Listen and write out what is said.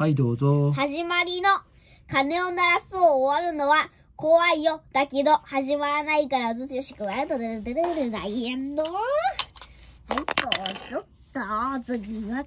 はい、どうぞ。始まりの鐘を鳴らすを終わるのは怖いよ。だけど始まらないからずつよしくわやとでででで大変エンド。はい、どうぞ。どうこ、次は